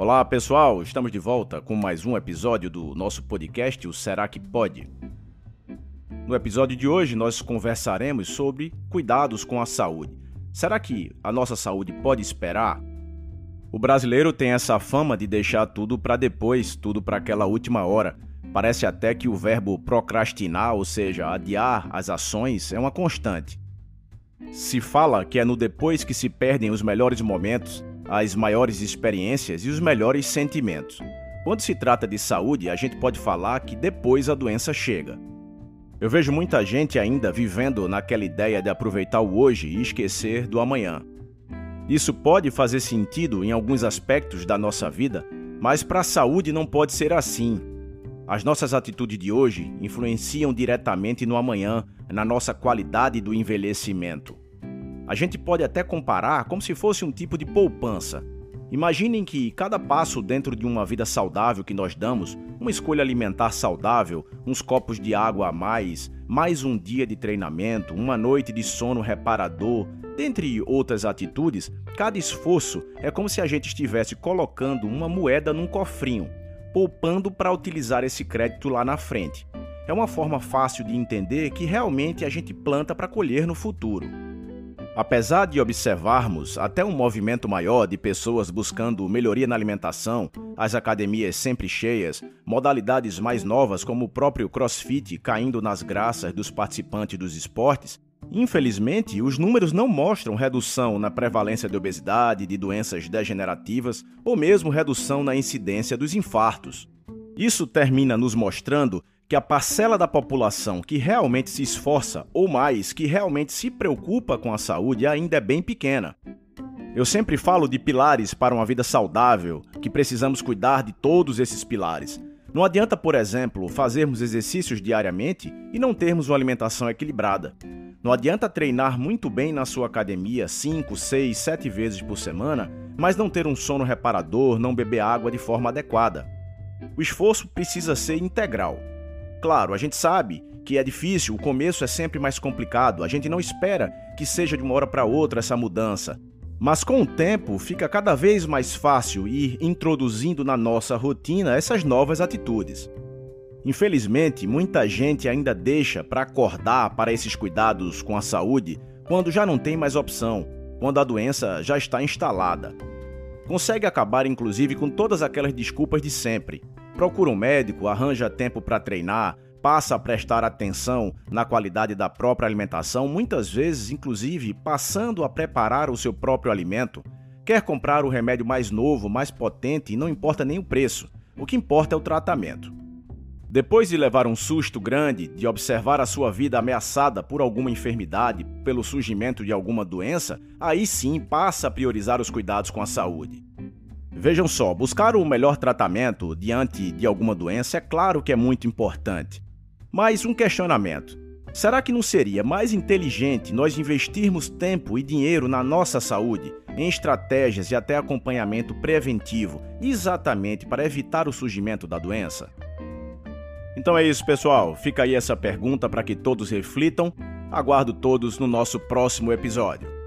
Olá pessoal, estamos de volta com mais um episódio do nosso podcast, o Será que Pode? No episódio de hoje nós conversaremos sobre cuidados com a saúde. Será que a nossa saúde pode esperar? O brasileiro tem essa fama de deixar tudo para depois, tudo para aquela última hora. Parece até que o verbo procrastinar, ou seja, adiar as ações, é uma constante. Se fala que é no depois que se perdem os melhores momentos, as maiores experiências e os melhores sentimentos. Quando se trata de saúde, a gente pode falar que depois a doença chega. Eu vejo muita gente ainda vivendo naquela ideia de aproveitar o hoje e esquecer do amanhã. Isso pode fazer sentido em alguns aspectos da nossa vida, mas para a saúde não pode ser assim. As nossas atitudes de hoje influenciam diretamente no amanhã, na nossa qualidade do envelhecimento. A gente pode até comparar como se fosse um tipo de poupança. Imaginem que cada passo dentro de uma vida saudável que nós damos, uma escolha alimentar saudável, uns copos de água a mais, mais um dia de treinamento, uma noite de sono reparador, dentre outras atitudes, cada esforço é como se a gente estivesse colocando uma moeda num cofrinho, poupando para utilizar esse crédito lá na frente. É uma forma fácil de entender que realmente a gente planta para colher no futuro. Apesar de observarmos até um movimento maior de pessoas buscando melhoria na alimentação, as academias sempre cheias, modalidades mais novas como o próprio crossfit caindo nas graças dos participantes dos esportes, infelizmente os números não mostram redução na prevalência de obesidade, de doenças degenerativas ou mesmo redução na incidência dos infartos. Isso termina nos mostrando que a parcela da população que realmente se esforça, ou mais, que realmente se preocupa com a saúde, ainda é bem pequena. Eu sempre falo de pilares para uma vida saudável, que precisamos cuidar de todos esses pilares. Não adianta, por exemplo, fazermos exercícios diariamente e não termos uma alimentação equilibrada. Não adianta treinar muito bem na sua academia 5, 6, 7 vezes por semana, mas não ter um sono reparador, não beber água de forma adequada. O esforço precisa ser integral. Claro, a gente sabe que é difícil, o começo é sempre mais complicado, a gente não espera que seja de uma hora para outra essa mudança. Mas com o tempo, fica cada vez mais fácil ir introduzindo na nossa rotina essas novas atitudes. Infelizmente, muita gente ainda deixa para acordar para esses cuidados com a saúde quando já não tem mais opção, quando a doença já está instalada. Consegue acabar inclusive com todas aquelas desculpas de sempre. Procura um médico, arranja tempo para treinar, passa a prestar atenção na qualidade da própria alimentação, muitas vezes, inclusive, passando a preparar o seu próprio alimento. Quer comprar o remédio mais novo, mais potente e não importa nem o preço. O que importa é o tratamento. Depois de levar um susto grande, de observar a sua vida ameaçada por alguma enfermidade, pelo surgimento de alguma doença, aí sim passa a priorizar os cuidados com a saúde. Vejam só, buscar o melhor tratamento diante de alguma doença é claro que é muito importante. Mas um questionamento: será que não seria mais inteligente nós investirmos tempo e dinheiro na nossa saúde, em estratégias e até acompanhamento preventivo, exatamente para evitar o surgimento da doença? Então é isso, pessoal. Fica aí essa pergunta para que todos reflitam. Aguardo todos no nosso próximo episódio.